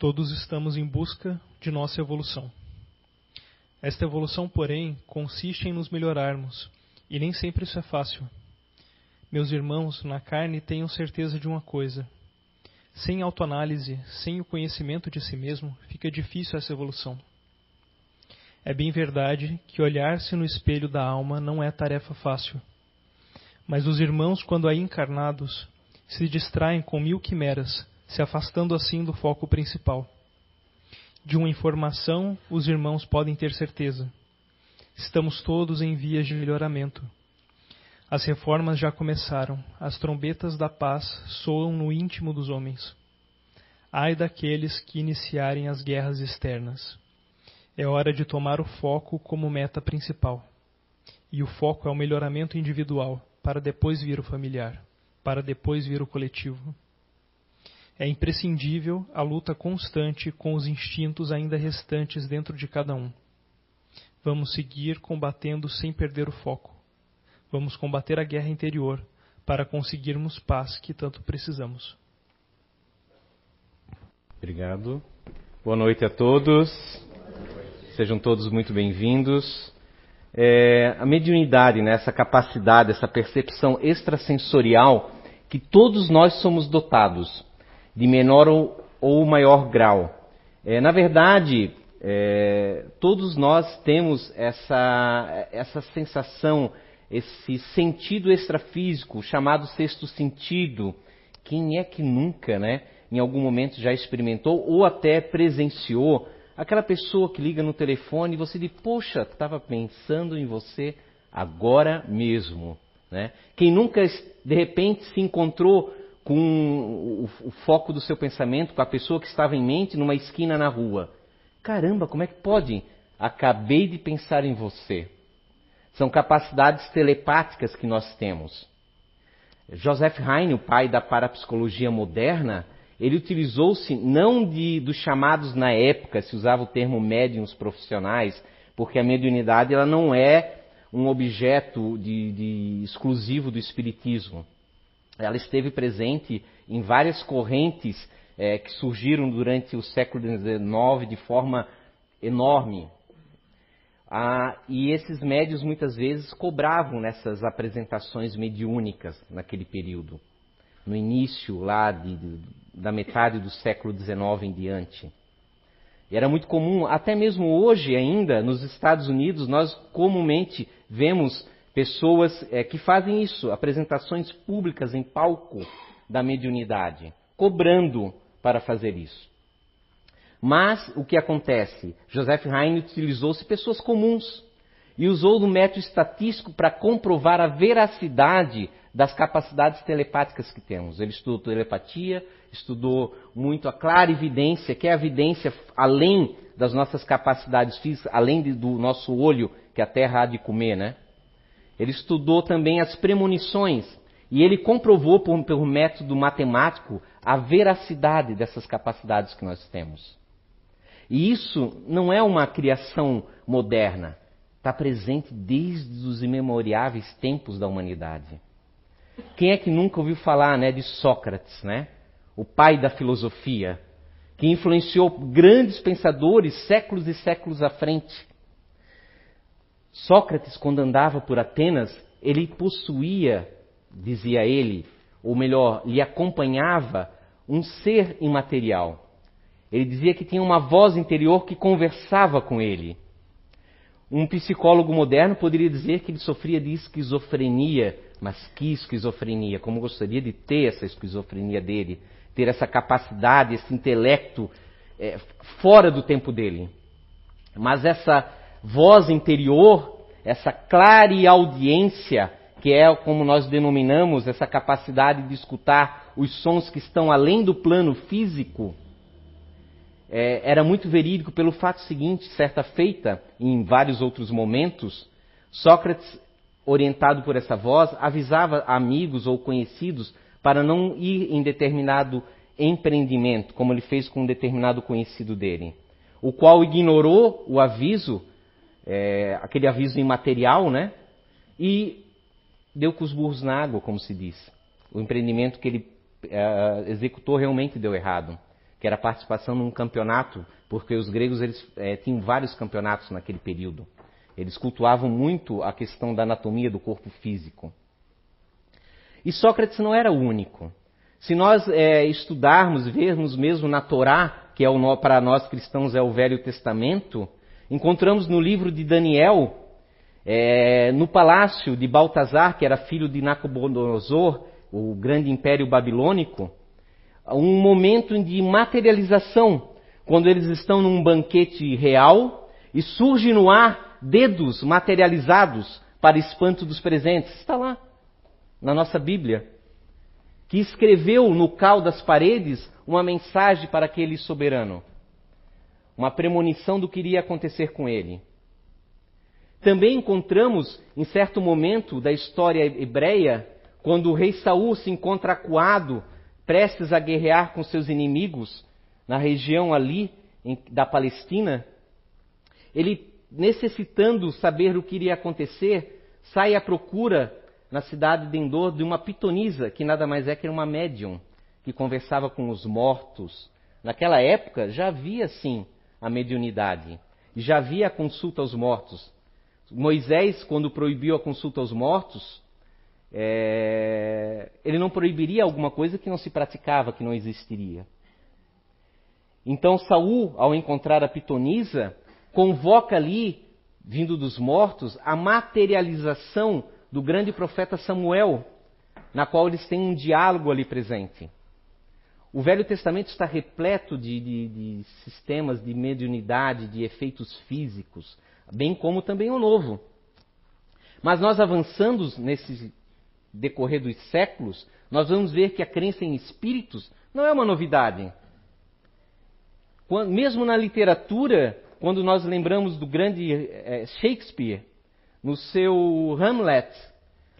Todos estamos em busca de nossa evolução. Esta evolução, porém, consiste em nos melhorarmos, e nem sempre isso é fácil. Meus irmãos, na carne tenham certeza de uma coisa: sem autoanálise, sem o conhecimento de si mesmo, fica difícil essa evolução. É bem verdade que olhar-se no espelho da alma não é tarefa fácil. Mas os irmãos, quando aí encarnados, se distraem com mil quimeras, se afastando assim do foco principal. De uma informação, os irmãos podem ter certeza. Estamos todos em vias de melhoramento. As reformas já começaram, as trombetas da paz soam no íntimo dos homens. Ai daqueles que iniciarem as guerras externas. É hora de tomar o foco como meta principal. E o foco é o melhoramento individual, para depois vir o familiar, para depois vir o coletivo. É imprescindível a luta constante com os instintos ainda restantes dentro de cada um. Vamos seguir combatendo sem perder o foco. Vamos combater a guerra interior para conseguirmos paz que tanto precisamos. Obrigado. Boa noite a todos. Sejam todos muito bem-vindos. É, a mediunidade, né, essa capacidade, essa percepção extrasensorial que todos nós somos dotados, de menor ou, ou maior grau. É, na verdade, é, todos nós temos essa, essa sensação, esse sentido extrafísico, chamado sexto sentido. Quem é que nunca, né, em algum momento já experimentou ou até presenciou aquela pessoa que liga no telefone e você diz, poxa, estava pensando em você agora mesmo. Né? Quem nunca, de repente, se encontrou com o, o, foco do seu pensamento, com a pessoa que estava em mente numa esquina na rua. Caramba, como é que pode? Acabei de pensar em você. São capacidades telepáticas que nós temos. Joseph Heine, o pai da parapsicologia moderna, ele utilizou-se não de, dos chamados na época, se usava o termo médiums profissionais, porque a mediunidade ela não é um objeto de, de exclusivo do espiritismo. Ela esteve presente em várias correntes é, que surgiram durante o século XIX de forma enorme. Ah, e esses médios muitas vezes cobravam nessas apresentações mediúnicas naquele período, no início lá de, de, da metade do século XIX em diante. E era muito comum, até mesmo hoje ainda, nos Estados Unidos, nós comumente vemos pessoas é, que fazem isso, apresentações públicas em palco da mediunidade, cobrando para fazer isso. Mas o que acontece? Joseph Heine utilizou-se pessoas comuns e usou do método estatístico para comprovar a veracidade das capacidades telepáticas que temos. Ele estudou telepatia, estudou muito a clara evidência, que é a evidência além das nossas capacidades físicas, além do nosso olho que a Terra há de comer, né? Ele estudou também as premonições e ele comprovou por, pelo método matemático a veracidade dessas capacidades que nós temos. E isso não é uma criação moderna, está presente desde os imemoriáveis tempos da humanidade. Quem é que nunca ouviu falar né, de Sócrates, né? o pai da filosofia, que influenciou grandes pensadores séculos e séculos à frente? Sócrates, quando andava por Atenas, ele possuía, dizia ele, ou melhor, lhe acompanhava um ser imaterial. Ele dizia que tinha uma voz interior que conversava com ele. Um psicólogo moderno poderia dizer que ele sofria de esquizofrenia, mas que esquizofrenia, como gostaria de ter essa esquizofrenia dele, ter essa capacidade, esse intelecto é, fora do tempo dele. Mas essa voz interior, essa clareaudiência, que é como nós denominamos essa capacidade de escutar os sons que estão além do plano físico, é, era muito verídico pelo fato seguinte: certa feita, em vários outros momentos, Sócrates, orientado por essa voz, avisava amigos ou conhecidos para não ir em determinado empreendimento, como ele fez com um determinado conhecido dele, o qual ignorou o aviso, é, aquele aviso imaterial, né? E deu com os burros na água, como se diz. O empreendimento que ele é, executou realmente deu errado. que era a participação num campeonato, porque os gregos eles é, tinham vários campeonatos naquele período. Eles cultuavam muito a questão da anatomia do corpo físico. E Sócrates não era o único. Se nós é, estudarmos, vermos mesmo na Torá, que é para nós cristãos é o Velho Testamento, encontramos no livro de Daniel, é, no palácio de Baltazar, que era filho de Nabucodonosor, o grande império babilônico, um momento de materialização, quando eles estão num banquete real e surge no ar dedos materializados para espanto dos presentes. Está lá, na nossa Bíblia. Que escreveu no cal das paredes uma mensagem para aquele soberano. Uma premonição do que iria acontecer com ele. Também encontramos, em certo momento da história hebreia, quando o rei Saul se encontra acuado, prestes a guerrear com seus inimigos na região ali em, da Palestina, ele, necessitando saber o que iria acontecer, sai à procura na cidade de Endor de uma pitonisa, que nada mais é que uma médium, que conversava com os mortos. Naquela época já havia, sim, a mediunidade, já havia a consulta aos mortos. Moisés, quando proibiu a consulta aos mortos, é, ele não proibiria alguma coisa que não se praticava, que não existiria. Então Saul, ao encontrar a pitonisa, convoca ali, vindo dos mortos, a materialização do grande profeta Samuel, na qual eles têm um diálogo ali presente. O Velho Testamento está repleto de, de, de sistemas de mediunidade, de efeitos físicos, bem como também o Novo. Mas nós avançando nesse decorrer dos séculos, nós vamos ver que a crença em espíritos não é uma novidade. Quando, mesmo na literatura, quando nós lembramos do grande é, Shakespeare, no seu Hamlet,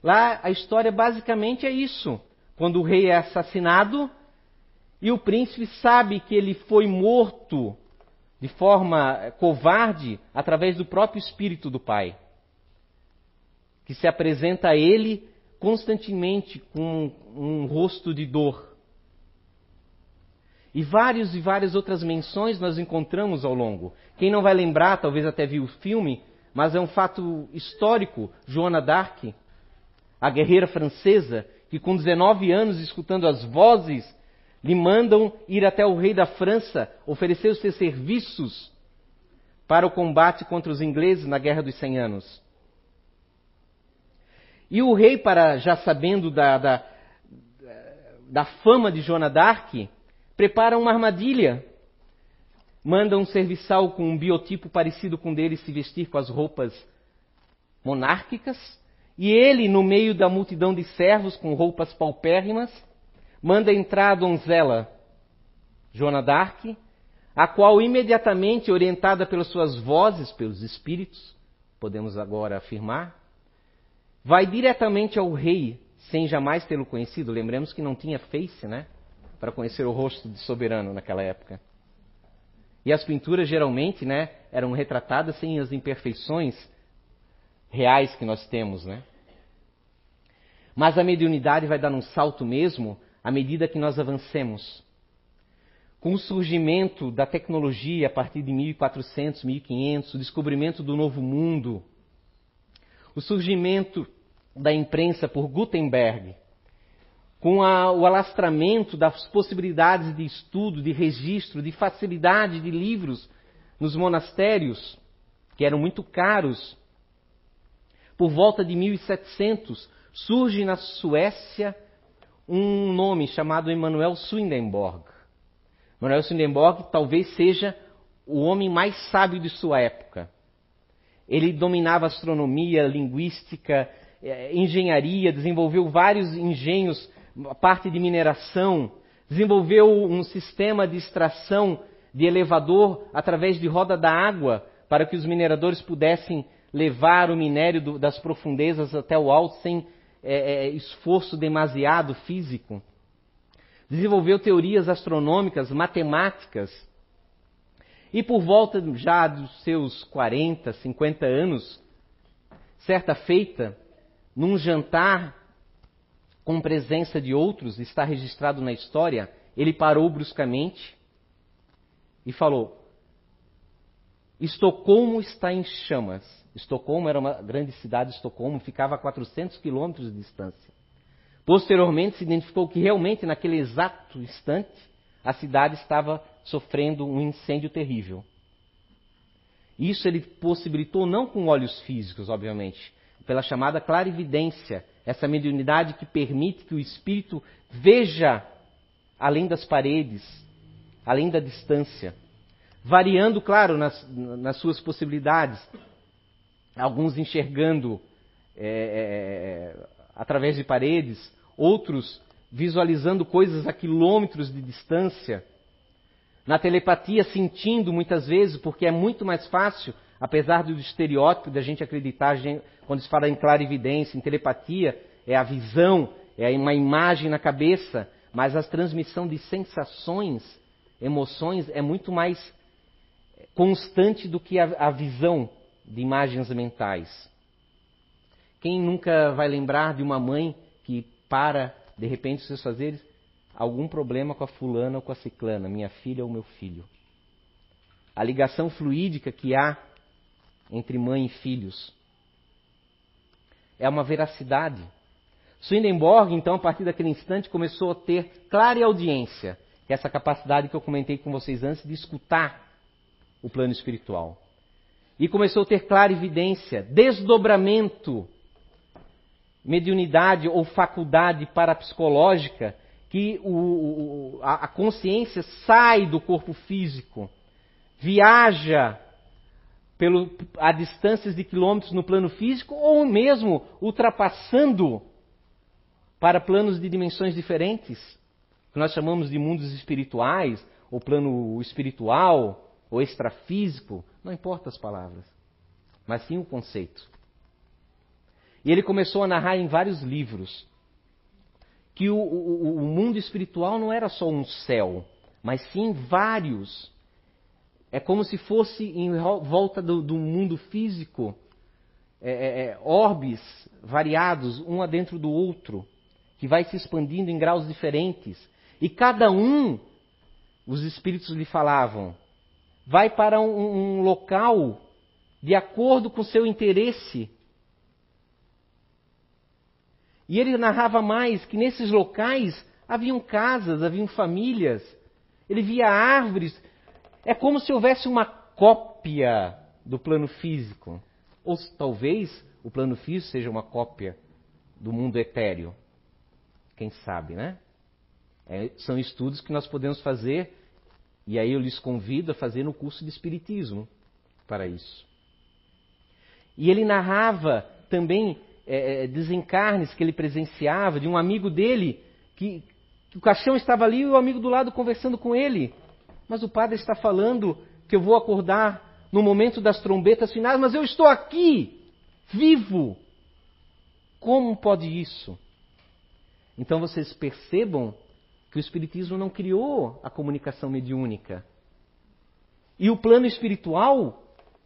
lá a história basicamente é isso. Quando o rei é assassinado e o príncipe sabe que ele foi morto de forma covarde através do próprio espírito do pai, que se apresenta a ele constantemente com um, rosto de dor. E vários e várias outras menções nós encontramos ao longo. Quem não vai lembrar, talvez até viu o filme, mas é um fato histórico. Joana d'Arc, a guerreira francesa, que com 19 anos, escutando as vozes, lhe mandam ir até o rei da França oferecer os seus serviços para o combate contra os ingleses na Guerra dos Cem Anos. E o rei, para já sabendo da, da, da fama de Joana d'Arc, prepara uma armadilha. Manda um serviçal com um biotipo parecido com dele se vestir com as roupas monárquicas. E ele, no meio da multidão de servos com roupas paupérrimas, manda entrar a donzela Joana d'Arc, a qual imediatamente, orientada pelas suas vozes, pelos espíritos, podemos agora afirmar, vai diretamente ao rei sem jamais tê-lo conhecido. Lembremos que não tinha face, né? Para conhecer o rosto de soberano naquela época. E as pinturas geralmente, né, eram retratadas sem as imperfeições reais que nós temos, né? Mas a mediunidade vai dar um salto mesmo à medida que nós avancemos. Com o surgimento da tecnologia a partir de 1400, 1500, o descobrimento do novo mundo, o surgimento da imprensa por Gutenberg, com a, o alastramento das possibilidades de estudo, de registro, de facilidade de livros nos monastérios, que eram muito caros, por volta de 1700, surge na Suécia um nome chamado Emanuel Swedenborg. Emanuel Swedenborg talvez seja o homem mais sábio de sua época. Ele dominava astronomia, linguística, eh, engenharia, desenvolveu vários engenhos, parte de mineração, desenvolveu um sistema de extração de elevador através de roda da água para que os mineradores pudessem levar o minério do, das profundezas até o alto sem é, é, esforço demasiado físico. Desenvolveu teorias astronômicas, matemáticas, e por volta já dos seus 40, 50 anos, certa feita, num jantar com presença de outros, está registrado na história, ele parou bruscamente e falou: Estocolmo está em chamas. Estocolmo era uma grande cidade, Estocolmo ficava a 400 quilômetros de distância. Posteriormente se identificou que realmente naquele exato instante a cidade estava sofrendo um incêndio terrível. Isso ele possibilitou não com olhos físicos, obviamente, pela chamada clarividência, essa mediunidade que permite que o espírito veja além das paredes, além da distância, variando, claro, nas, nas suas possibilidades. Alguns enxergando é, é, através de paredes, outros visualizando coisas a quilômetros de distância. Na telepatia, sentindo muitas vezes, porque é muito mais fácil, apesar do estereótipo da gente acreditar, quando se fala em clarividência, em telepatia, é a visão, é uma imagem na cabeça, mas a transmissão de sensações, emoções é muito mais constante do que a, a visão de imagens mentais. Quem nunca vai lembrar de uma mãe que para, de repente, os seus fazeres, algum problema com a fulana ou com a ciclana, minha filha ou meu filho? A ligação fluídica que há entre mãe e filhos é uma veracidade. Swedenborg, então, a partir daquele instante, começou a ter clara audiência, que é essa capacidade que eu comentei com vocês antes de escutar o plano espiritual. E começou a ter clara evidência, desdobramento, mediunidade ou faculdade parapsicológica, que o, a, a consciência sai do corpo físico, viaja pelo, a distâncias de quilômetros no plano físico, ou mesmo ultrapassando para planos de dimensões diferentes, que nós chamamos de mundos espirituais, ou plano espiritual, ou extrafísico, não importa as palavras, mas sim o conceito. E ele começou a narrar em vários livros que o, o, o mundo espiritual não era só um céu, mas sim vários. É como se fosse em volta do, do mundo físico é, é, é orbes variados, um adentro do outro, que vai se expandindo em graus diferentes. E cada um, os espíritos lhe falavam, vai para um, um local de acordo com seu interesse. E ele narrava mais que nesses locais haviam casas, haviam famílias, ele via árvores. É como se houvesse uma cópia do plano físico. Ou talvez o plano físico seja uma cópia do mundo etéreo. Quem sabe, né? É, são estudos que nós podemos fazer e aí eu lhes convido a fazer no curso de Espiritismo para isso. E ele narrava também é, é, desencarnes que ele presenciava de um amigo dele que, que o caixão estava ali e o amigo do lado conversando com ele. Mas o padre está falando que eu vou acordar no momento das trombetas finais, mas eu estou aqui, vivo. Como pode isso? Então vocês percebam que o Espiritismo não criou a comunicação mediúnica. E o plano espiritual,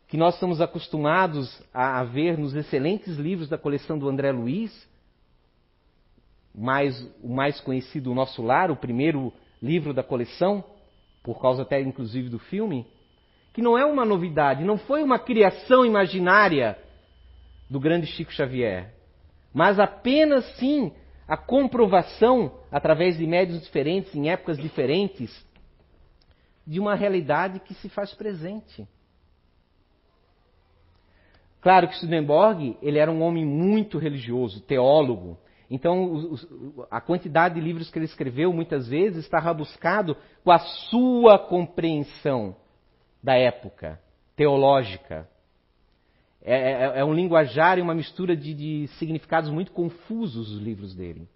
que nós estamos acostumados a, ver nos excelentes livros da coleção do André Luiz, mais, o mais conhecido, O Nosso Lar, o primeiro livro da coleção, por causa até inclusive do filme, que não é uma novidade, não foi uma criação imaginária do grande Chico Xavier, mas apenas sim a comprovação, através de médios diferentes, em épocas diferentes, de uma realidade que se faz presente. Claro que Swedenborg ele era um homem muito religioso, teólogo. Então, a quantidade de livros que ele escreveu, muitas vezes, estava buscado com a sua compreensão da época teológica. É, é, é um linguajar e uma mistura de, de, significados muito confusos os livros dele.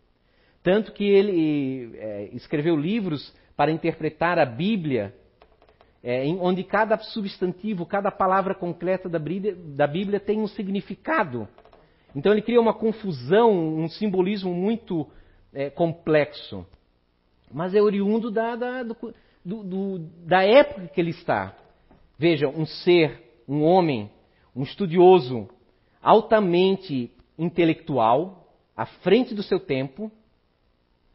Tanto que ele é, escreveu livros para interpretar a Bíblia, é, onde cada substantivo, cada palavra concreta da Bíblia, da Bíblia tem um significado. Então ele cria uma confusão, um simbolismo muito é, complexo. Mas é oriundo da, da, do, do, da época que ele está. Veja, um ser, um homem, um estudioso altamente intelectual, à frente do seu tempo,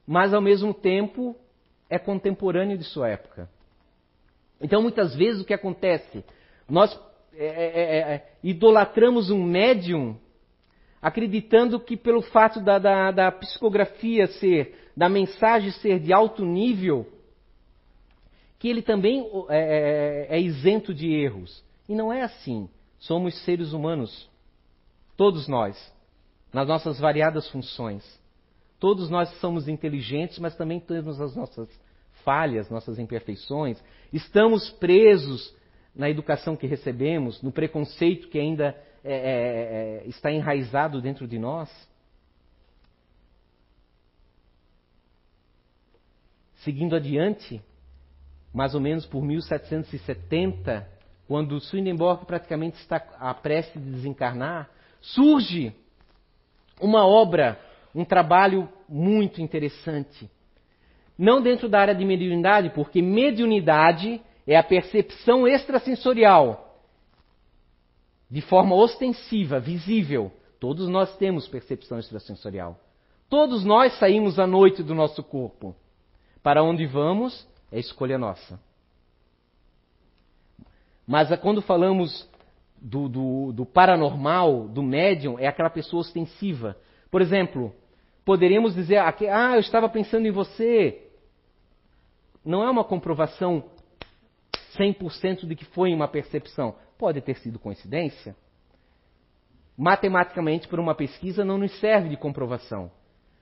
mas ao mesmo tempo é contemporâneo de sua época. Então, muitas vezes, o que acontece? Nós é, é, é, é idolatramos um médium acreditando que, pelo fato da, da, da psicografia ser, da mensagem ser de alto nível, que ele também é, é, é, isento de erros. E não é assim. Somos seres humanos. Todos nós. Nas nossas variadas funções. Todos nós somos inteligentes, mas também temos as nossas falhas, nossas imperfeições. Estamos presos na educação que recebemos, no preconceito que ainda é, é, é, está enraizado dentro de nós. Seguindo adiante, mais ou menos por 1770, quando Swedenborg praticamente está a prece de desencarnar, surge uma obra, um trabalho muito interessante. Não dentro da área de mediunidade, porque mediunidade é a percepção extrasensorial, de forma ostensiva, visível. Todos nós temos percepção extrasensorial. Todos nós saímos à noite do nosso corpo. Para onde vamos é escolha nossa. Mas quando falamos do, do, do, paranormal, do médium, é aquela pessoa ostensiva. Por exemplo, poderíamos dizer, ah, eu estava pensando em você. Não é uma comprovação 100% de que foi uma percepção. Pode ter sido coincidência. Matematicamente, por uma pesquisa, não nos serve de comprovação.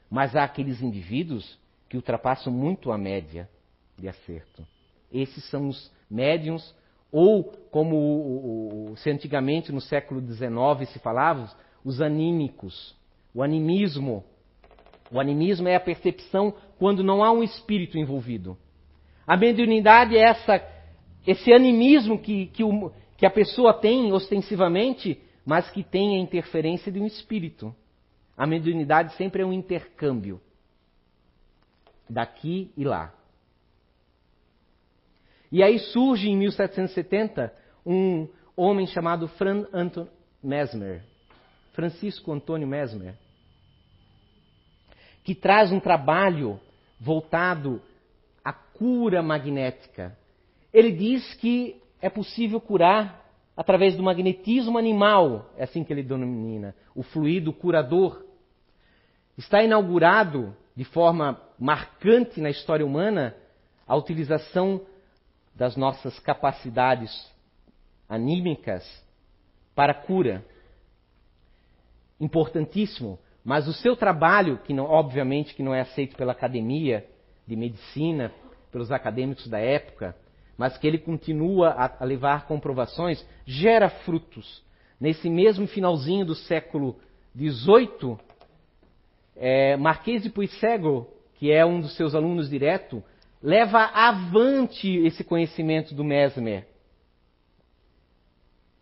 Mas há aqueles indivíduos que ultrapassam muito a média de acerto. Esses são os médiums, ou como se antigamente no século XIX se falava, os anímicos. O animismo. O animismo é a percepção quando não há um espírito envolvido. A mediunidade é essa esse animismo que, que, o, que a pessoa tem ostensivamente, mas que tem a interferência de um espírito. A mediunidade sempre é um intercâmbio daqui e lá. E aí surge em 1770 um homem chamado Franz Anton Mesmer, Francisco Antônio Mesmer, que traz um trabalho voltado à cura magnética ele diz que é possível curar através do magnetismo animal, é assim que ele denomina, o fluido curador. Está inaugurado de forma marcante na história humana a utilização das nossas capacidades anímicas para cura. Importantíssimo, mas o seu trabalho, que não, obviamente que não é aceito pela academia de medicina, pelos acadêmicos da época, mas que ele continua a, levar comprovações, gera frutos. Nesse mesmo finalzinho do século XVIII, é, Marquês de Puissego, que é um dos seus alunos direto, leva avante esse conhecimento do Mesmer.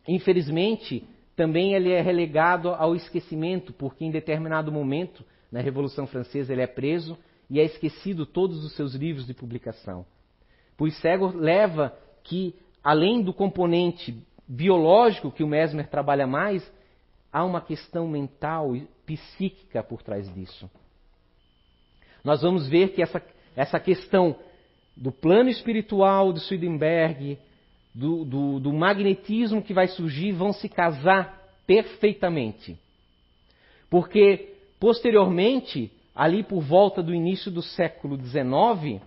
Infelizmente, também ele é relegado ao esquecimento, porque em determinado momento, na Revolução Francesa, ele é preso e é esquecido todos os seus livros de publicação. Puissego leva que, além do componente biológico que o Mesmer trabalha mais, há uma questão mental e psíquica por trás disso. Nós vamos ver que essa, essa questão do plano espiritual de Swedenberg, do, do, do magnetismo que vai surgir, vão se casar perfeitamente. Porque, posteriormente, ali por volta do início do século XIX,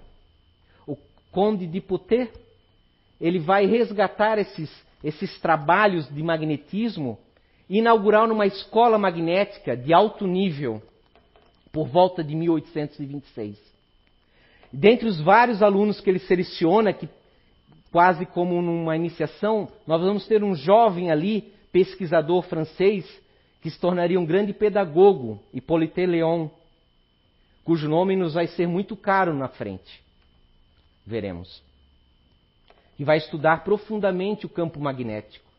Conde de Poté, ele vai resgatar esses, esses trabalhos de magnetismo e inaugurar uma escola magnética de alto nível por volta de 1826. Dentre os vários alunos que ele seleciona, que quase como numa iniciação, nós vamos ter um jovem ali, pesquisador francês, que se tornaria um grande pedagogo, Hippolyte Léon, cujo nome nos vai ser muito caro na frente veremos. E vai estudar profundamente o campo magnético.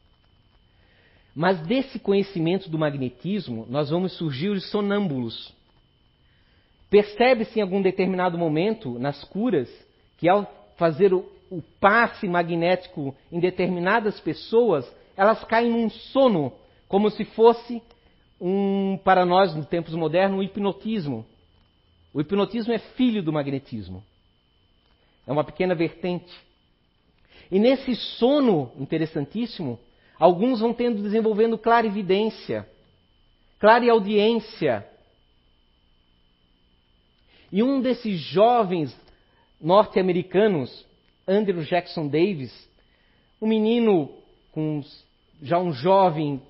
Mas desse conhecimento do magnetismo, nós vamos surgir os sonâmbulos. Percebe-se em algum determinado momento, nas curas, que ao fazer o, o passe magnético em determinadas pessoas, elas caem num sono, como se fosse um, para nós, nos tempos modernos, um hipnotismo. O hipnotismo é filho do magnetismo. É uma pequena vertente. E nesse sono interessantíssimo, alguns vão tendo desenvolvendo clarividência, clareaudiência. E um desses jovens norte-americanos, Andrew Jackson Davis, um menino com já um jovem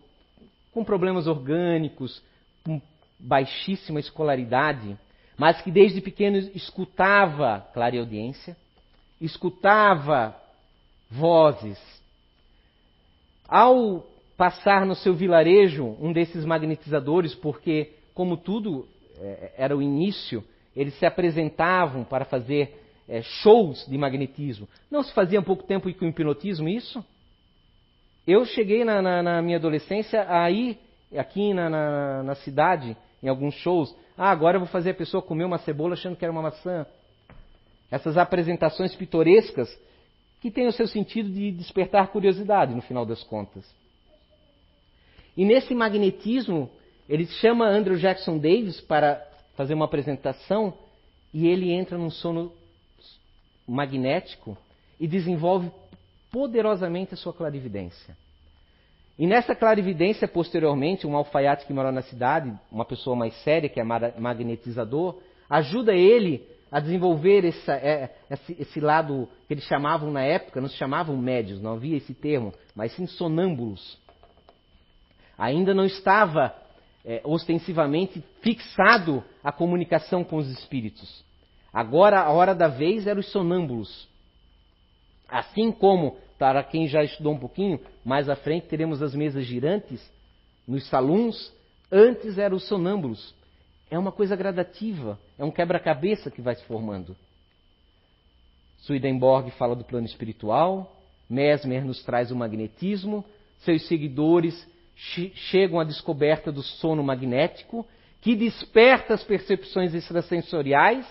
com problemas orgânicos, com baixíssima escolaridade, mas que desde pequeno escutava clareaudiência, escutava vozes. Ao passar no seu vilarejo um desses magnetizadores, porque, como tudo é, era o início, eles se apresentavam para fazer é, shows de magnetismo. Não se fazia há pouco tempo com hipnotismo isso? Eu cheguei na, na, na minha adolescência aí, aqui na, na, na cidade, em alguns shows. Ah, agora eu vou fazer a pessoa comer uma cebola achando que era uma maçã. Essas apresentações pitorescas que têm o seu sentido de despertar curiosidade, no final das contas. E nesse magnetismo, ele chama Andrew Jackson Davis para fazer uma apresentação e ele entra num sono magnético e desenvolve poderosamente a sua clarividência. E nessa clarividência, posteriormente, um alfaiate que mora na cidade, uma pessoa mais séria, que é magnetizador, ajuda ele a desenvolver essa, é, esse, esse, lado que eles chamavam na época, não se chamavam médios, não havia esse termo, mas sim sonâmbulos. Ainda não estava é, ostensivamente fixado a comunicação com os espíritos. Agora, a hora da vez era os sonâmbulos. Assim como, para quem já estudou um pouquinho, mais à frente teremos as mesas girantes nos salões, antes eram os sonâmbulos. É uma coisa gradativa, é um quebra-cabeça que vai se formando. Swedenborg fala do plano espiritual, Mesmer nos traz o magnetismo, seus seguidores chegam à descoberta do sono magnético, que desperta as percepções extrasensoriais,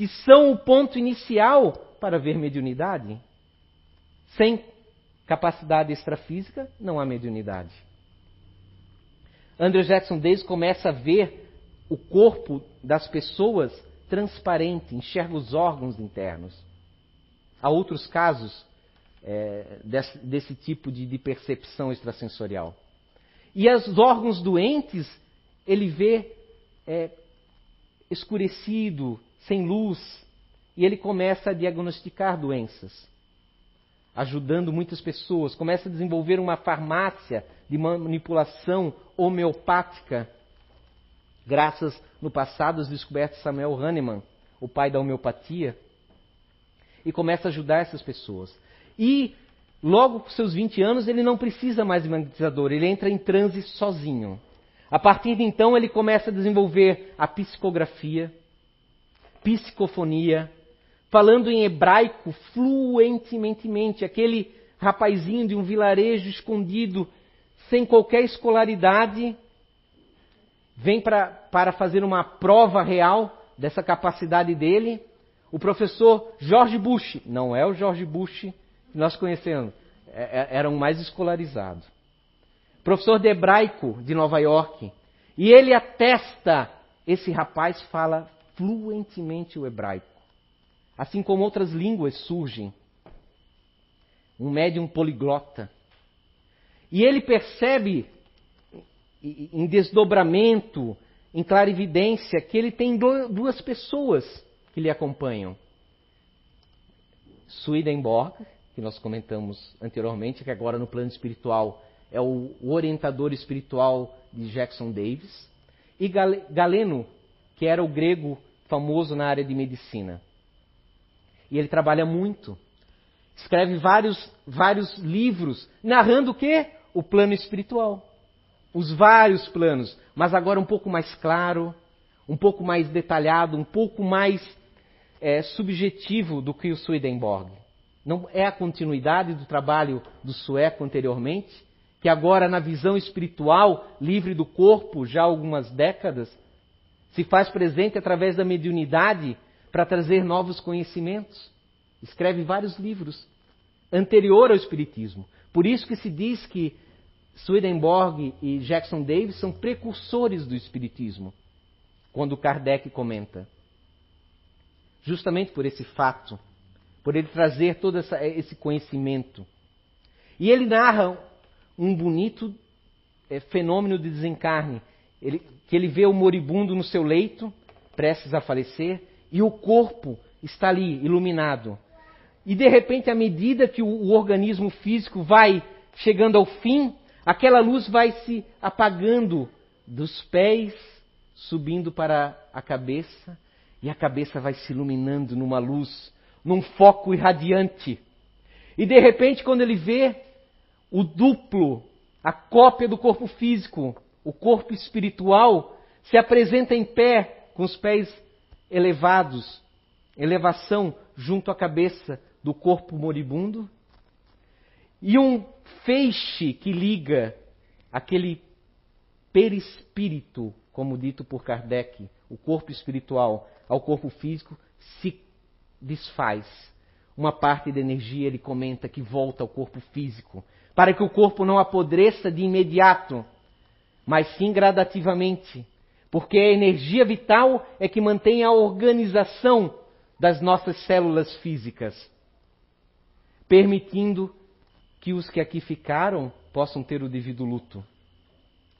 que são o ponto inicial para ver mediunidade. Sem capacidade extrafísica, não há mediunidade. Andrew Jackson Davis começa a ver o corpo das pessoas transparente, enxerga os órgãos internos. Há outros casos é, desse, desse, tipo de, de percepção extrasensorial. E os órgãos doentes, ele vê é, escurecido, sem luz, e ele começa a diagnosticar doenças, ajudando muitas pessoas. Começa a desenvolver uma farmácia de manipulação homeopática, graças no passado às descobertas de Samuel Hahnemann, o pai da homeopatia, e começa a ajudar essas pessoas. E Logo com seus 20 anos, ele não precisa mais de magnetizador, ele entra em transe sozinho. A partir de então, ele começa a desenvolver a psicografia, psicofonia, falando em hebraico fluentemente. Aquele rapazinho de um vilarejo escondido, sem qualquer escolaridade, vem pra, para fazer uma prova real dessa capacidade dele. O professor George Bush, não é o George Bush nós conhecemos, é, é, eram mais escolarizados. Professor de hebraico de Nova York. E ele atesta, esse rapaz fala fluentemente o hebraico. Assim como outras línguas surgem. Um médium poliglota. E ele percebe, em desdobramento, em clarividência, que ele tem duas pessoas que lhe acompanham. Swedenborg que nós comentamos anteriormente, que agora no plano espiritual é o orientador espiritual de Jackson Davis, e Galeno, que era o grego famoso na área de medicina. E ele trabalha muito. Escreve vários, vários livros narrando o quê? O plano espiritual. Os vários planos, mas agora um pouco mais claro, um pouco mais detalhado, um pouco mais é, subjetivo do que o Swedenborg. Não é a continuidade do trabalho do sueco anteriormente, que agora, na visão espiritual, livre do corpo, já há algumas décadas, se faz presente através da mediunidade para trazer novos conhecimentos. Escreve vários livros anterior ao espiritismo. Por isso que se diz que Swedenborg e Jackson Davis são precursores do espiritismo, quando Kardec comenta. Justamente por esse fato por ele trazer todo essa, esse conhecimento. E ele narra um bonito é, fenômeno de desencarne, ele, que ele vê o moribundo no seu leito, prestes a falecer, e o corpo está ali, iluminado. E de repente, à medida que o, o organismo físico vai chegando ao fim, aquela luz vai se apagando dos pés, subindo para a cabeça, e a cabeça vai se iluminando numa luz, num foco irradiante. E de repente, quando ele vê o duplo, a cópia do corpo físico, o corpo espiritual, se apresenta em pé, com os pés elevados, elevação junto à cabeça do corpo moribundo, e um feixe que liga aquele perispírito, como dito por Kardec, o corpo espiritual ao corpo físico, se desfaz. Uma parte da energia, ele comenta, que volta ao corpo físico, para que o corpo não apodreça de imediato, mas sim gradativamente, porque a energia vital é que mantém a organização das nossas células físicas, permitindo que os que aqui ficaram possam ter o devido luto,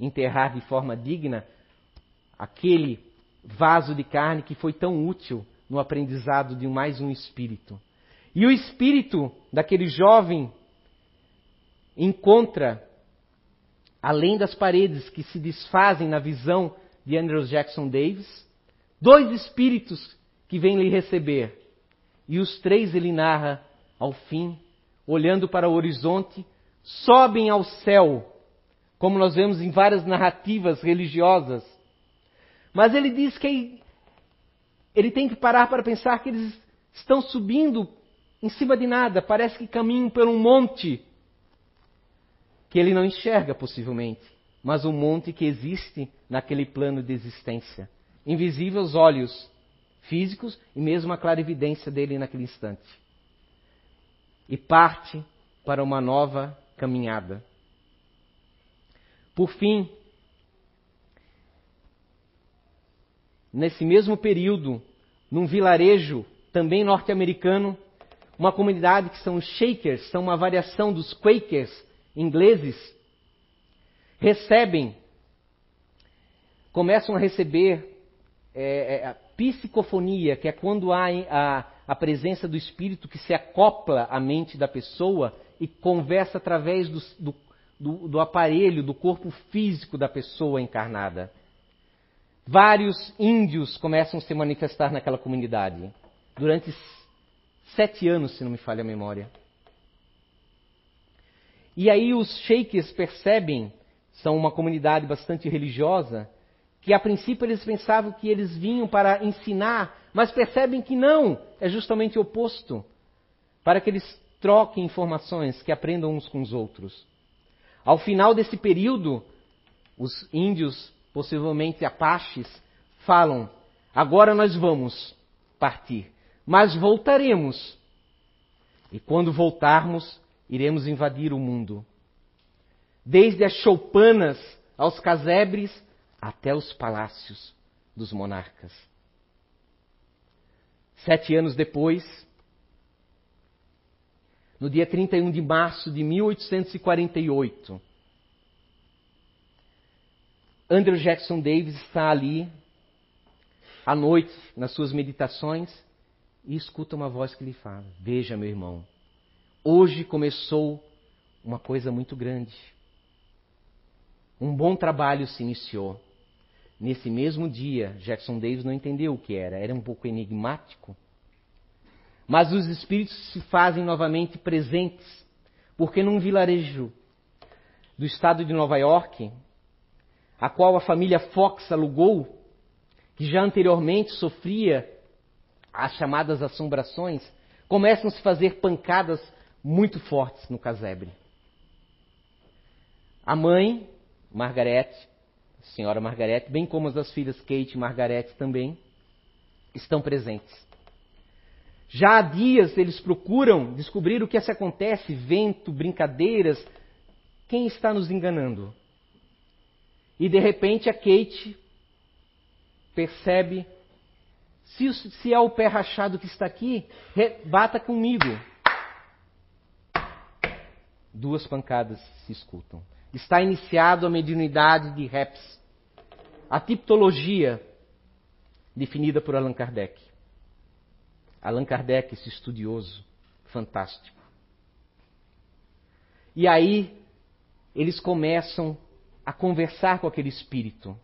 enterrar de forma digna aquele vaso de carne que foi tão útil no aprendizado de mais um espírito. E o espírito daquele jovem encontra, além das paredes que se desfazem na visão de Andrew Jackson Davis, dois espíritos que vêm lhe receber. E os três ele narra ao fim, olhando para o horizonte, sobem ao céu, como nós vemos em várias narrativas religiosas. Mas ele diz que ele tem que parar para pensar que eles estão subindo em cima de nada, parece que caminham por um monte que ele não enxerga possivelmente, mas um monte que existe naquele plano de existência, invisível aos olhos físicos e mesmo a clarividência dele naquele instante. E parte para uma nova caminhada. Por fim, nesse mesmo período, num vilarejo também norte-americano, uma comunidade que são os Shakers, são uma variação dos Quakers ingleses, recebem, começam a receber é, é, a psicofonia, que é quando há a, a presença do espírito que se acopla à mente da pessoa e conversa através do, do, do, do aparelho, do corpo físico da pessoa encarnada. Vários índios começam a se manifestar naquela comunidade. Durante sete anos, se não me falha a memória. E aí os sheiks percebem, são uma comunidade bastante religiosa, que a princípio eles pensavam que eles vinham para ensinar, mas percebem que não, é justamente o oposto. Para que eles troquem informações, que aprendam uns com os outros. Ao final desse período, os índios, possivelmente apaches, falam: agora nós vamos partir, mas voltaremos. E quando voltarmos, iremos invadir o mundo. Desde as choupanas aos casebres até os palácios dos monarcas. Sete anos depois, no dia 31 de março de 1848, Andrew Jackson Davis está ali, à noite, nas suas meditações, e escuta uma voz que lhe fala: Veja, meu irmão, hoje começou uma coisa muito grande. Um bom trabalho se iniciou. Nesse mesmo dia, Jackson Davis não entendeu o que era, era um pouco enigmático. Mas os espíritos se fazem novamente presentes, porque num vilarejo do estado de Nova York, a qual a família Fox alugou, que já anteriormente sofria as chamadas assombrações, começam a fazer pancadas muito fortes no casebre. A mãe, Margaret, a senhora Margaret, bem como as das filhas Kate e Margaret também, estão presentes. Já há dias eles procuram descobrir o que se acontece, vento, brincadeiras, quem está nos enganando? E de repente a Kate percebe Se, se é o pé rachado que está aqui, bata comigo. Duas pancadas se escutam. Está iniciado a mediunidade de Reps. A tipologia definida por Allan Kardec. Allan Kardec, esse estudioso fantástico. E aí eles começam a conversar com aquele espírito.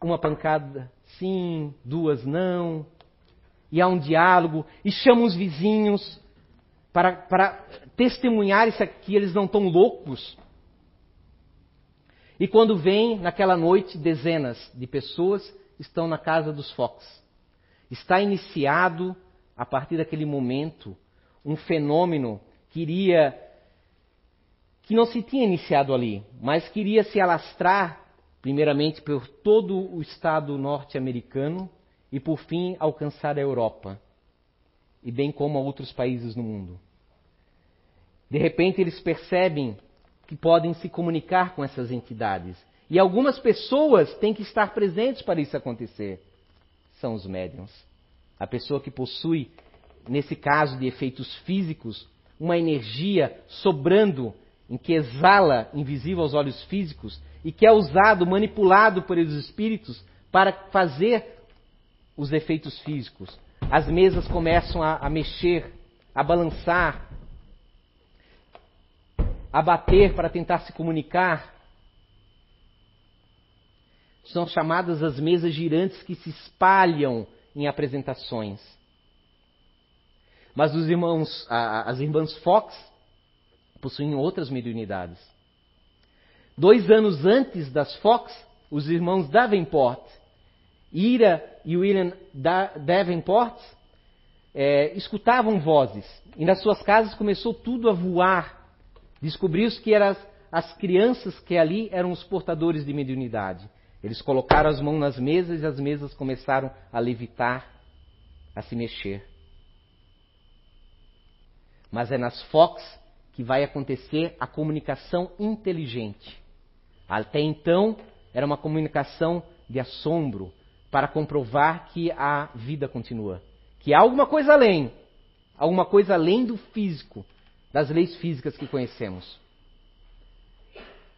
Uma pancada sim, duas não. E há um diálogo, e chamam os vizinhos para, para testemunhar isso aqui, eles não estão loucos. E quando vem, naquela noite, dezenas de pessoas estão na casa dos Fox. Está iniciado, a partir daquele momento, um fenômeno que iria que não se tinha iniciado ali, mas queria se alastrar, primeiramente por todo o estado norte-americano e por fim alcançar a Europa, e bem como a outros países no mundo. De repente eles percebem que podem se comunicar com essas entidades. E algumas pessoas têm que estar presentes para isso acontecer. São os médiums. A pessoa que possui, nesse caso de efeitos físicos, uma energia sobrando em que exala, invisível aos olhos físicos, e que é usado, manipulado esses espíritos para fazer os efeitos físicos. As mesas começam a, a mexer, a balançar, a bater para tentar se comunicar. São chamadas as mesas girantes que se espalham em apresentações. Mas os irmãos, as irmãs Fox possuem outras mediunidades. Dois anos antes das Fox, os irmãos Davenport, Ira e William Davenport, é, escutavam vozes. E nas suas casas começou tudo a voar. Descobriu-se que eram as, as crianças que ali eram os portadores de mediunidade. Eles colocaram as mãos nas mesas e as mesas começaram a levitar, a se mexer. Mas é nas Fox que vai acontecer a comunicação inteligente. Até então, era uma comunicação de assombro para comprovar que a vida continua. Que há alguma coisa além, alguma coisa além do físico, das leis físicas que conhecemos.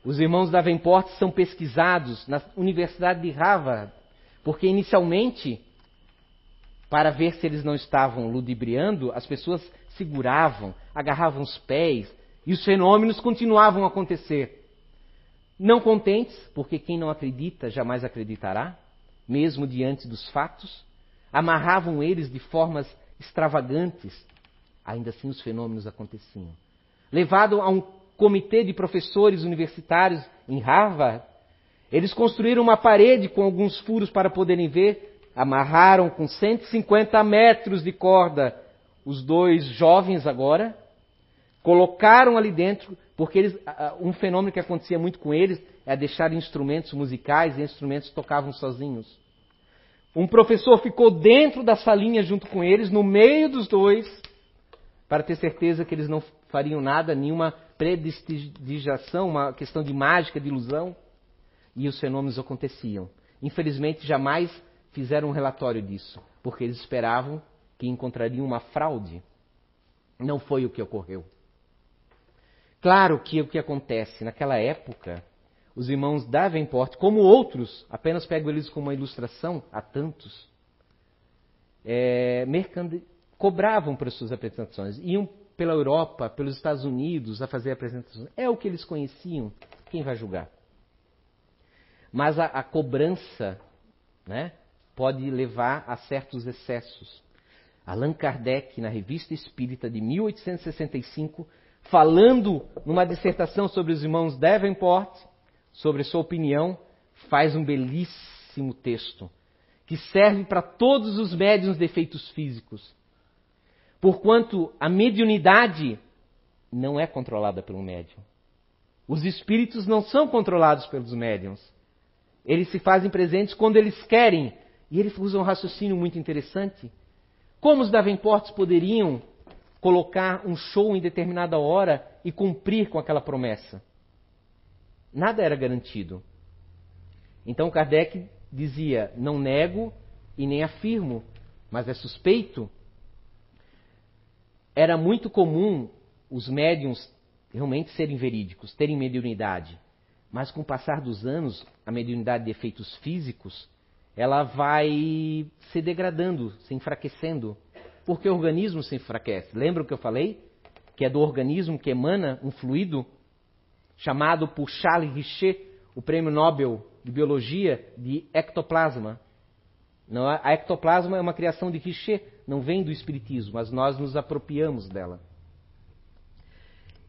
Os irmãos Davenport são pesquisados na Universidade de Harvard, porque inicialmente, para ver se eles não estavam ludibriando, as pessoas seguravam, agarravam os pés e os fenômenos continuavam a acontecer. Não contentes, porque quem não acredita jamais acreditará, mesmo diante dos fatos, amarravam eles de formas extravagantes, ainda assim os fenômenos aconteciam. Levado a um comitê de professores universitários em Harvard, eles construíram uma parede com alguns furos para poderem ver, amarraram com 150 metros de corda os dois jovens agora, colocaram ali dentro, porque eles, um fenômeno que acontecia muito com eles é deixar instrumentos musicais e instrumentos tocavam sozinhos. Um professor ficou dentro da salinha junto com eles, no meio dos dois, para ter certeza que eles não fariam nada, nenhuma predistigiação, uma questão de mágica, de ilusão. E os fenômenos aconteciam. Infelizmente, jamais fizeram um relatório disso, porque eles esperavam que encontrariam uma fraude. Não foi o que ocorreu. Claro que o que acontece naquela época, os irmãos Davenport, como outros, apenas pego eles como uma ilustração, há tantos, é, cobravam por suas apresentações, iam pela Europa, pelos Estados Unidos a fazer apresentações. É o que eles conheciam. Quem vai julgar? Mas a, a cobrança né, pode levar a certos excessos. Allan Kardec, na Revista Espírita de 1865, falando numa dissertação sobre os irmãos Davenport, sobre sua opinião, faz um belíssimo texto que serve para todos os médiums de efeitos físicos. Porquanto a mediunidade não é controlada pelo médium. Os espíritos não são controlados pelos médiums. Eles se fazem presentes quando eles querem. E ele usa um raciocínio muito interessante. Como os Davenports poderiam colocar um show em determinada hora e cumprir com aquela promessa? Nada era garantido. Então Kardec dizia: não nego e nem afirmo, mas é suspeito, era muito comum os médiums realmente serem verídicos, terem mediunidade. Mas com o passar dos anos, a mediunidade de efeitos físicos, ela vai se degradando, se enfraquecendo. Porque o organismo se enfraquece. Lembra o que eu falei? Que é do organismo que emana um fluido chamado por Charles Richer, o prêmio Nobel de Biologia, de ectoplasma. Não, a ectoplasma é uma criação de Richer, não vem do espiritismo, mas nós nos apropriamos dela.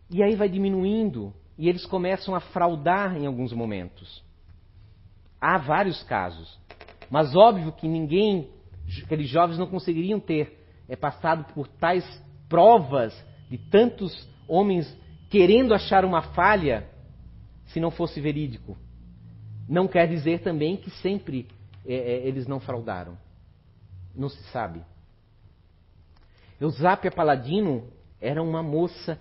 E aí vai diminuindo e eles começam a fraudar em alguns momentos. Há vários casos, mas óbvio que ninguém, aqueles jovens não conseguiriam ter é passado por tais provas de tantos homens querendo achar uma falha se não fosse verídico. Não quer dizer também que sempre é, é, eles não fraudaram. Não se sabe. Eusápia Paladino era uma moça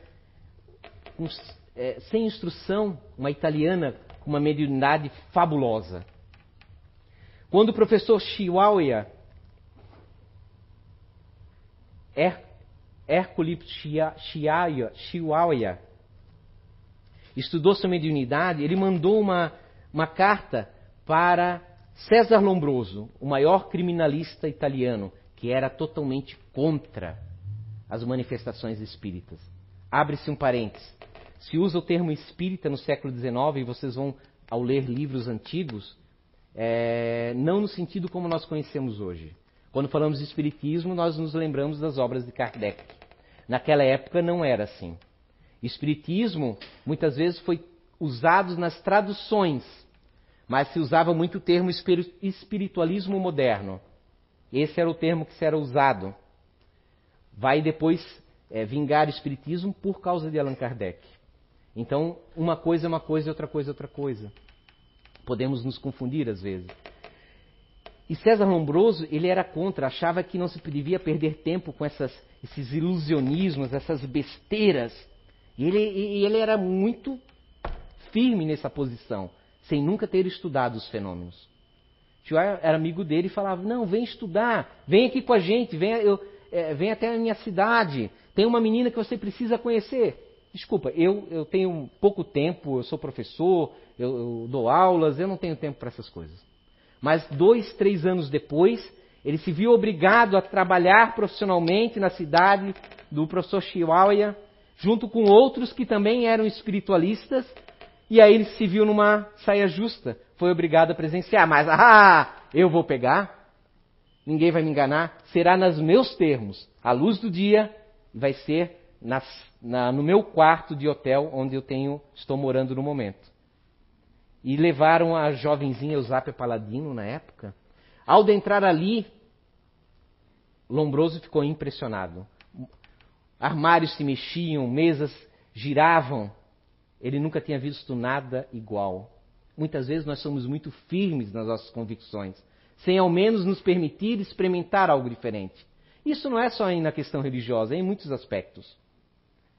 com, é, sem instrução, uma italiana com uma mediunidade fabulosa. Quando o professor Chihuahua, Hercule Chihuahua, estudou sua mediunidade, ele mandou uma, uma carta para César Lombroso, o maior criminalista italiano, que era totalmente contra as manifestações espíritas. Abre-se um parênteses. Se usa o termo espírita no século XIX, e vocês vão, ao ler livros antigos, é, não no sentido como nós conhecemos hoje. Quando falamos de espiritismo, nós nos lembramos das obras de Kardec. Naquela época não era assim. Espiritismo muitas vezes foi usado nas traduções, mas se usava muito o termo espiritualismo moderno. Esse era o termo que se era usado. Vai depois é, vingar o espiritismo por causa de Allan Kardec. Então, uma coisa é uma coisa e outra coisa é outra coisa. Podemos nos confundir às vezes. E César Lombroso, ele era contra, achava que não se devia perder tempo com essas, esses ilusionismos, essas besteiras. E ele, e ele era muito firme nessa posição, sem nunca ter estudado os fenômenos. Tio era amigo dele e falava: Não, vem estudar, vem aqui com a gente, vem, eu, é, vem até a minha cidade, tem uma menina que você precisa conhecer. Desculpa, eu, eu tenho pouco tempo, eu sou professor, eu, eu dou aulas, eu não tenho tempo para essas coisas. Mas dois, três anos depois, ele se viu obrigado a trabalhar profissionalmente na cidade do professor Chihuahua, junto com outros que também eram espiritualistas, e aí ele se viu numa saia justa, foi obrigado a presenciar. Mas, ah, eu vou pegar, ninguém vai me enganar, será nos meus termos, à luz do dia, vai ser nas, na, no meu quarto de hotel onde eu tenho, estou morando no momento. E levaram a jovenzinha Eusápia Paladino na época. Ao entrar ali, Lombroso ficou impressionado. Armários se mexiam, mesas giravam. Ele nunca tinha visto nada igual. Muitas vezes nós somos muito firmes nas nossas convicções, sem ao menos nos permitir experimentar algo diferente. Isso não é só na questão religiosa, é em muitos aspectos.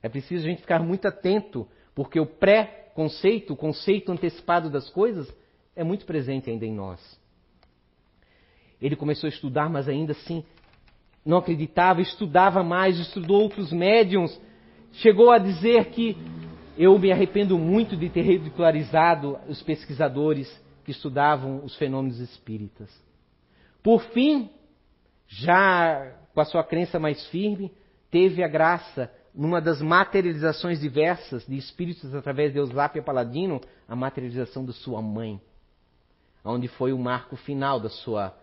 É preciso a gente ficar muito atento, porque o pré-conceito, o conceito antecipado das coisas, é muito presente ainda em nós. Ele começou a estudar, mas ainda assim não acreditava, estudava mais, estudou outros médiums, chegou a dizer que eu me arrependo muito de ter ridicularizado os pesquisadores que estudavam os fenômenos espíritas. Por fim, já com a sua crença mais firme, teve a graça numa das materializações diversas de espíritos através de Eusápia Paladino, a materialização da sua mãe, onde foi o marco final da sua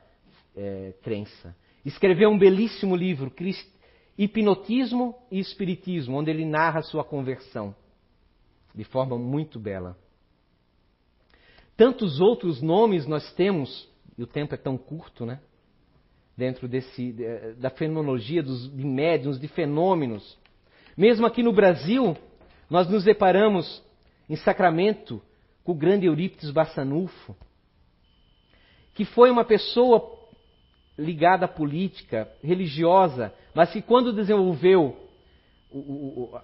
é, crença. Escreveu um belíssimo livro, Hipnotismo e Espiritismo, onde ele narra sua conversão, de forma muito bela. Tantos outros nomes nós temos, e o tempo é tão curto, né? Dentro desse, da fenomenologia, dos, de médiums, de fenômenos. Mesmo aqui no Brasil, nós nos deparamos em Sacramento com o grande Eurípides Bassanufo, que foi uma pessoa ligada à política, religiosa, mas que quando desenvolveu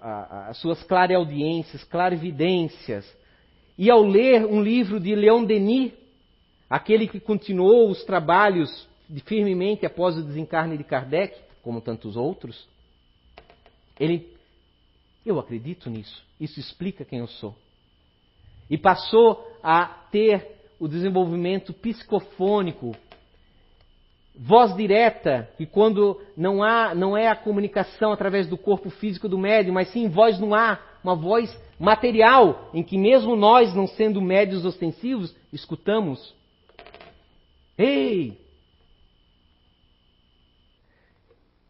as suas clareaudiências, clarividências, e ao ler um livro de Leon Denis, aquele que continuou os trabalhos firmemente após o desencarne de Kardec, como tantos outros. Ele, eu acredito nisso, isso explica quem eu sou. E passou a ter o desenvolvimento psicofônico, voz direta, que quando não há, não é a comunicação através do corpo físico do médium, mas sim voz no ar, uma voz material, em que mesmo nós, não sendo médios ostensivos, escutamos. Ei!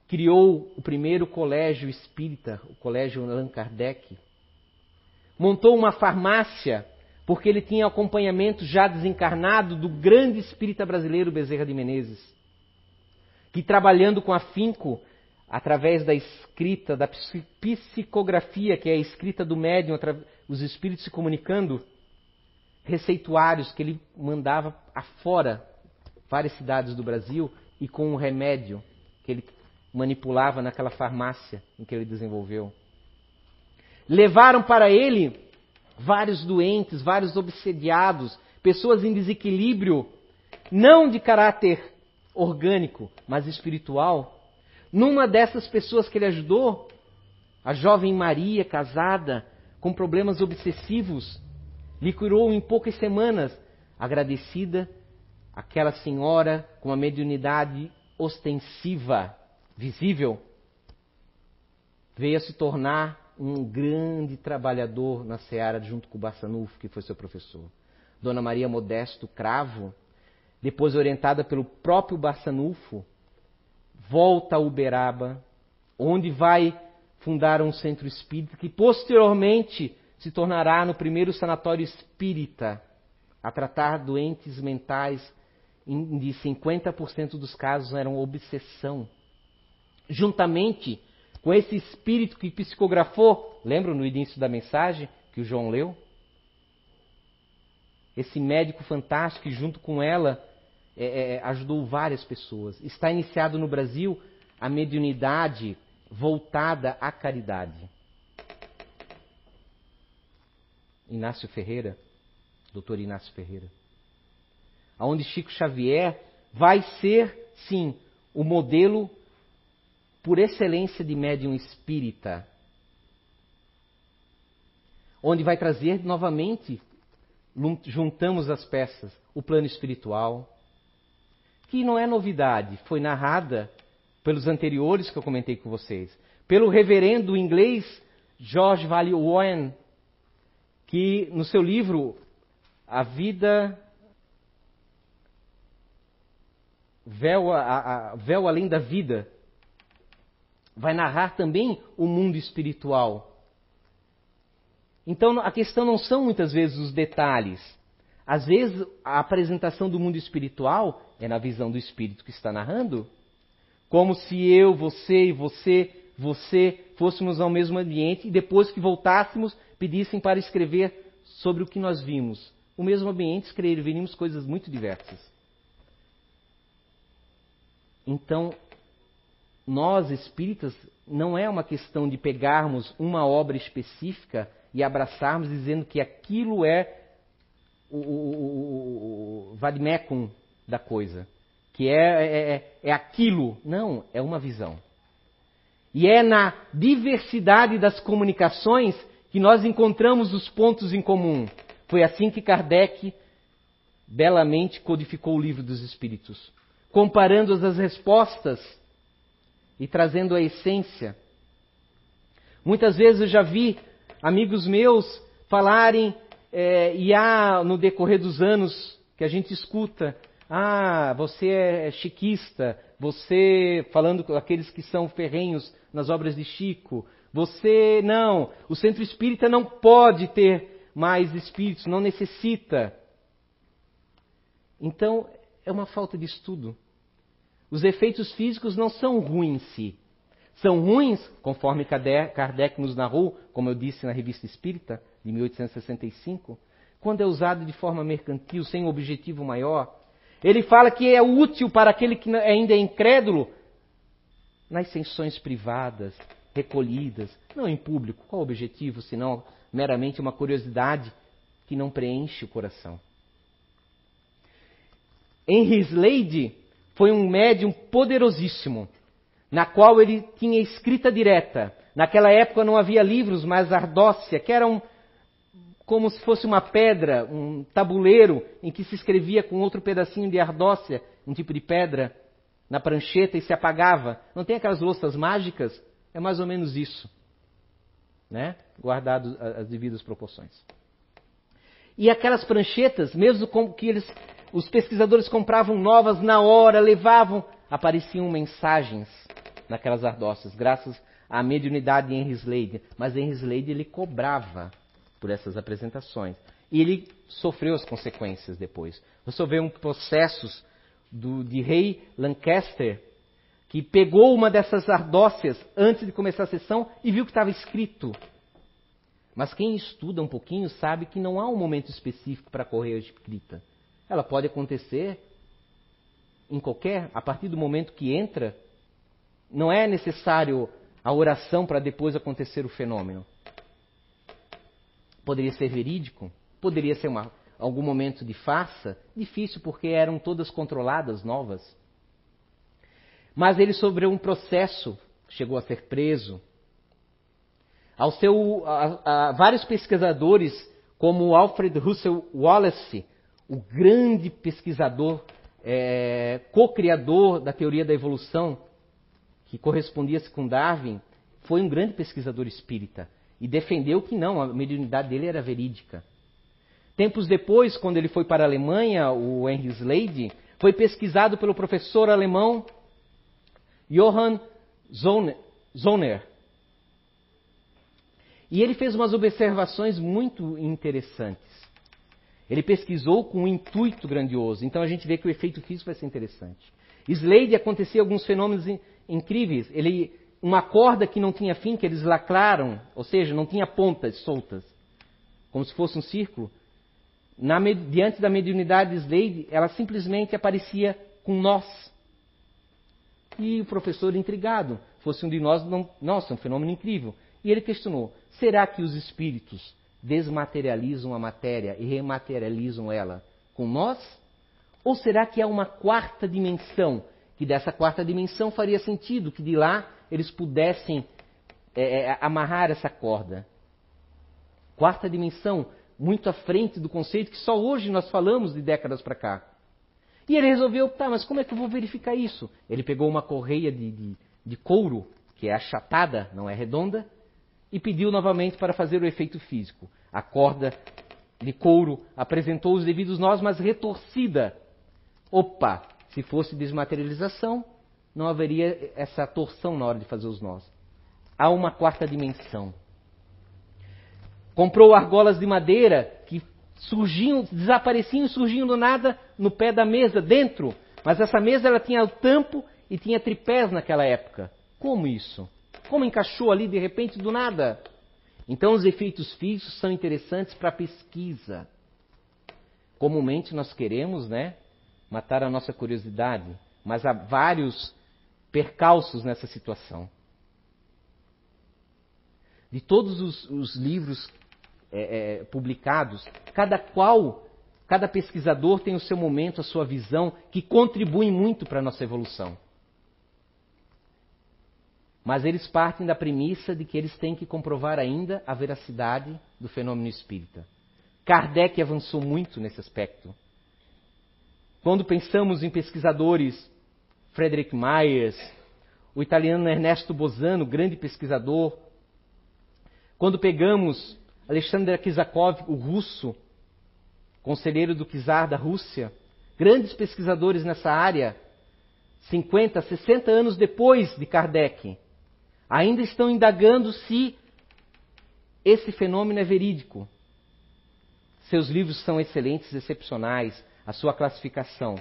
Criou o primeiro colégio espírita, o colégio Allan Kardec. Montou uma farmácia, porque ele tinha acompanhamento já desencarnado do grande espírita brasileiro Bezerra de Menezes que trabalhando com afinco, através da escrita, da psicografia, que é a escrita do médium, os espíritos se comunicando, receituários que ele mandava afora, várias cidades do Brasil, e com um remédio que ele manipulava naquela farmácia em que ele desenvolveu. Levaram para ele vários doentes, vários obsediados, pessoas em desequilíbrio, não de caráter orgânico, mas espiritual. Numa dessas pessoas que ele ajudou, a jovem Maria, casada, com problemas obsessivos, lhe curou em poucas semanas, agradecida aquela senhora com uma mediunidade ostensiva, visível, veio a se tornar um grande trabalhador na seara junto com o Bassanufo, que foi seu professor. Dona Maria Modesto Cravo depois orientada pelo próprio Barçanufo, volta a Uberaba, onde vai fundar um centro espírita que posteriormente se tornará no primeiro sanatório espírita a tratar doentes mentais, de 50% dos casos eram obsessão. Juntamente com esse espírito que psicografou, lembram no início da mensagem que o João leu? Esse médico fantástico junto com ela é, é, é, ajudou várias pessoas. Está iniciado no Brasil a mediunidade voltada à caridade. Inácio Ferreira, doutor Inácio Ferreira. Onde Chico Xavier vai ser, sim, o modelo por excelência de médium espírita. Onde vai trazer novamente, juntamos as peças, o plano espiritual, que não é novidade, foi narrada pelos anteriores que eu comentei com vocês, pelo reverendo inglês George Valley Owen, que no seu livro A Vida Véu, a, a, Véu Além da Vida, vai narrar também o mundo espiritual. Então a questão não são muitas vezes os detalhes, às vezes, a apresentação do mundo espiritual é na visão do espírito que está narrando. Como se eu, você e você, você fôssemos ao mesmo ambiente e depois que voltássemos pedissem para escrever sobre o que nós vimos. O mesmo ambiente escreveríamos coisas muito diversas. Então, nós espíritas, não é uma questão de pegarmos uma obra específica e abraçarmos dizendo que aquilo é o, o, o da coisa, que é, é, é, é aquilo. Não, é uma visão. E é na diversidade das comunicações que nós encontramos os pontos em comum. Foi assim que Kardec belamente codificou o livro dos Espíritos, comparando as respostas e trazendo a essência. Muitas vezes eu já vi amigos meus falarem é, e há, no decorrer dos anos, que a gente escuta, ah, você é chiquista, você, falando com aqueles que são ferrenhos nas obras de Chico, você, não, o centro espírita não pode ter mais espíritos, não necessita. Então, é uma falta de estudo. Os efeitos físicos não são ruins em si. São ruins, conforme Kardec nos narrou, como eu disse na revista Espírita, de 1865, quando é usado de forma mercantil, sem objetivo maior. Ele fala que é útil para aquele que ainda é incrédulo nas sessões privadas, recolhidas, não em público. Qual o objetivo, senão meramente uma curiosidade que não preenche o coração? Henry Slade foi um médium poderosíssimo, na qual ele tinha escrita direta. Naquela época não havia livros, mas ardócia, que eram como se fosse uma pedra, um tabuleiro em que se escrevia com outro pedacinho de ardócia, um tipo de pedra, na prancheta e se apagava. Não tem aquelas louças mágicas? É mais ou menos isso. Né? Guardado as devidas proporções. E aquelas pranchetas, mesmo com que eles, os pesquisadores compravam novas na hora, levavam, apareciam mensagens naquelas ardócias, graças à mediunidade de Henry Slade. Mas Henry Slade ele cobrava por essas apresentações. E ele sofreu as consequências depois. Você vê um processos do, de rei Lancaster que pegou uma dessas ardócias antes de começar a sessão e viu que estava escrito. Mas quem estuda um pouquinho sabe que não há um momento específico para correr a escrita. Ela pode acontecer em qualquer, a partir do momento que entra, não é necessário a oração para depois acontecer o fenômeno. Poderia ser verídico, poderia ser uma, algum momento de farsa, difícil porque eram todas controladas, novas. Mas ele sofreu um processo, chegou a ser preso. Ao seu, a, a, vários pesquisadores, como Alfred Russel Wallace, o grande pesquisador, é, co-criador da teoria da evolução, que correspondia-se com Darwin, foi um grande pesquisador espírita e defendeu que não, a mediunidade dele era verídica. Tempos depois, quando ele foi para a Alemanha, o Henry Slade, foi pesquisado pelo professor alemão Johann Zoner. E ele fez umas observações muito interessantes. Ele pesquisou com um intuito grandioso. Então a gente vê que o efeito físico vai ser interessante. Slade acontecia alguns fenômenos incríveis. Ele, uma corda que não tinha fim, que eles lacraram, ou seja, não tinha pontas soltas, como se fosse um círculo. Na, diante da mediunidade de Slade, ela simplesmente aparecia com nós. E o professor, intrigado, fosse um de nós, não, nossa, um fenômeno incrível. E ele questionou: será que os espíritos desmaterializam a matéria e rematerializam ela com nós? Ou será que há uma quarta dimensão, que dessa quarta dimensão faria sentido que de lá eles pudessem é, é, amarrar essa corda? Quarta dimensão, muito à frente do conceito que só hoje nós falamos de décadas para cá. E ele resolveu, tá, mas como é que eu vou verificar isso? Ele pegou uma correia de, de, de couro, que é achatada, não é redonda, e pediu novamente para fazer o efeito físico. A corda de couro apresentou os devidos nós, mas retorcida. Opa, se fosse desmaterialização, não haveria essa torção na hora de fazer os nós. Há uma quarta dimensão. Comprou argolas de madeira que surgiam, desapareciam e surgiam do nada no pé da mesa, dentro. Mas essa mesa ela tinha o tampo e tinha tripés naquela época. Como isso? Como encaixou ali de repente do nada? Então os efeitos físicos são interessantes para a pesquisa. Comumente nós queremos, né, matar a nossa curiosidade, mas há vários percalços nessa situação. De todos os, os livros é, é, publicados, cada qual, cada pesquisador tem o seu momento, a sua visão, que contribui muito para a nossa evolução. Mas eles partem da premissa de que eles têm que comprovar ainda a veracidade do fenômeno espírita. Kardec avançou muito nesse aspecto. Quando pensamos em pesquisadores, Frederick Myers, o italiano Ernesto Bozano, grande pesquisador, quando pegamos Alexander Kizakov, o russo, conselheiro do czar da Rússia, grandes pesquisadores nessa área, 50, 60 anos depois de Kardec, ainda estão indagando se esse fenômeno é verídico. Seus livros são excelentes, excepcionais, a sua classificação.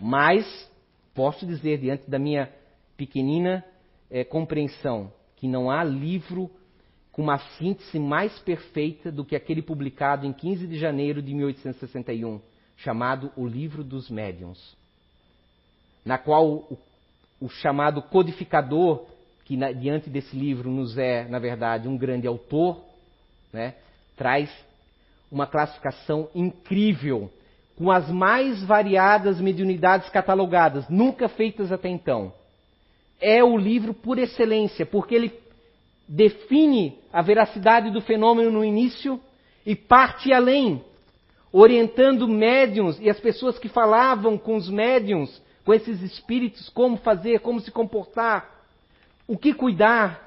Mas, posso dizer, diante da minha pequenina é, compreensão, que não há livro com uma síntese mais perfeita do que aquele publicado em 15 de janeiro de 1861, chamado O Livro dos Médiuns, na qual o, o chamado codificador, que na, diante desse livro nos é, na verdade, um grande autor, né, traz uma classificação incrível, com as mais variadas mediunidades catalogadas, nunca feitas até então. É o livro por excelência, porque ele define a veracidade do fenômeno no início e parte além, orientando médiums e as pessoas que falavam com os médiums, com esses espíritos, como fazer, como se comportar, o que cuidar.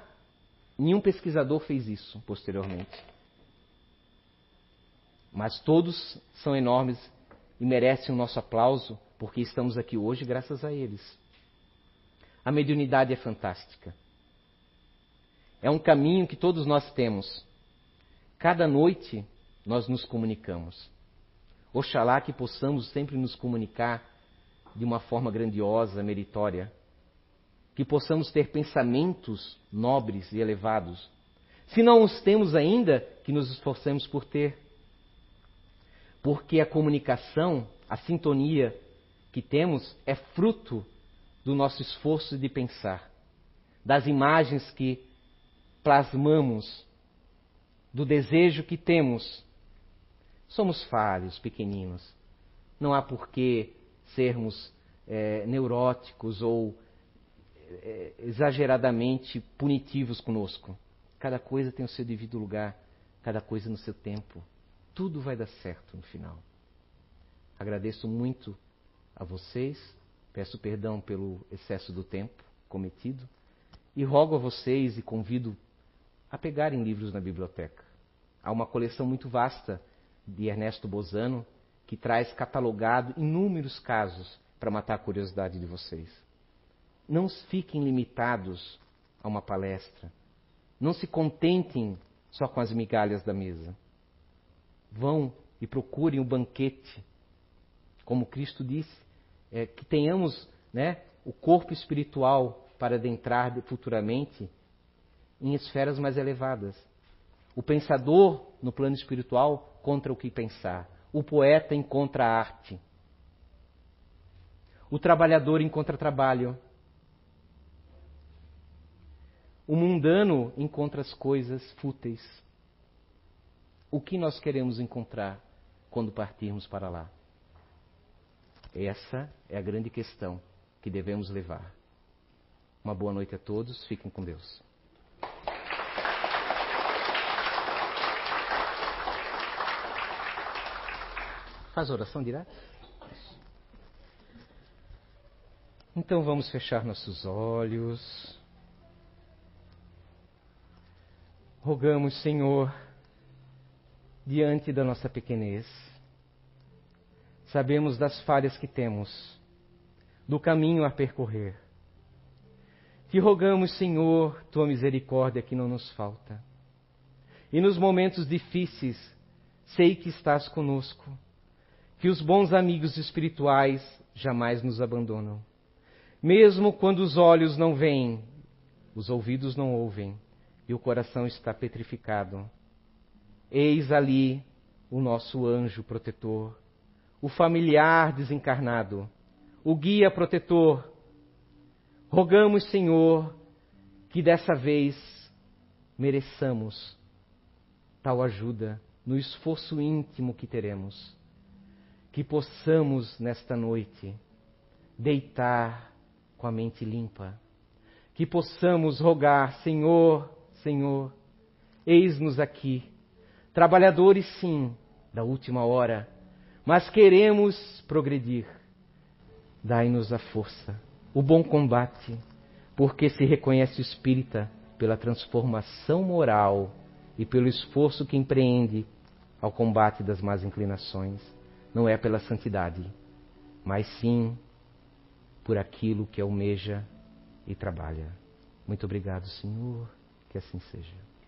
Nenhum pesquisador fez isso posteriormente. Mas todos são enormes e merecem o nosso aplauso, porque estamos aqui hoje graças a eles. A mediunidade é fantástica. É um caminho que todos nós temos. Cada noite nós nos comunicamos. Oxalá que possamos sempre nos comunicar de uma forma grandiosa, meritória. Que possamos ter pensamentos nobres e elevados. Se não os temos ainda, que nos esforcemos por ter. Porque a comunicação, a sintonia que temos é fruto do nosso esforço de pensar, das imagens que plasmamos, do desejo que temos. Somos falhos, pequeninos. Não há por que sermos é, neuróticos ou é, exageradamente punitivos conosco. Cada coisa tem o seu devido lugar, cada coisa no seu tempo. Tudo vai dar certo no final. Agradeço muito a vocês, peço perdão pelo excesso do tempo cometido e rogo a vocês e convido a pegarem livros na biblioteca. Há uma coleção muito vasta de Ernesto Bozano que traz catalogado inúmeros casos para matar a curiosidade de vocês. Não fiquem limitados a uma palestra. Não se contentem só com as migalhas da mesa. Vão e procurem o banquete. Como Cristo disse, é, que tenhamos né, o corpo espiritual para adentrar futuramente em esferas mais elevadas. O pensador, no plano espiritual, contra o que pensar. O poeta encontra a arte. O trabalhador encontra trabalho. O mundano encontra as coisas fúteis. O que nós queremos encontrar quando partirmos para lá? Essa é a grande questão que devemos levar. Uma boa noite a todos, fiquem com Deus. Faz oração direta? Então vamos fechar nossos olhos. Rogamos, Senhor, diante da nossa pequenez, sabemos das falhas que temos, do caminho a percorrer. Te rogamos, Senhor, tua misericórdia que não nos falta. E nos momentos difíceis, sei que estás conosco que os bons amigos espirituais jamais nos abandonam. Mesmo quando os olhos não veem, os ouvidos não ouvem e o coração está petrificado. Eis ali o nosso anjo protetor, o familiar desencarnado, o guia protetor. Rogamos, Senhor, que dessa vez mereçamos tal ajuda no esforço íntimo que teremos que possamos nesta noite deitar com a mente limpa, que possamos rogar, Senhor, Senhor, eis-nos aqui, trabalhadores sim, da última hora, mas queremos progredir. Dai-nos a força, o bom combate, porque se reconhece o espírita pela transformação moral e pelo esforço que empreende ao combate das más inclinações não é pela santidade, mas sim por aquilo que almeja e trabalha. Muito obrigado, Senhor, que assim seja.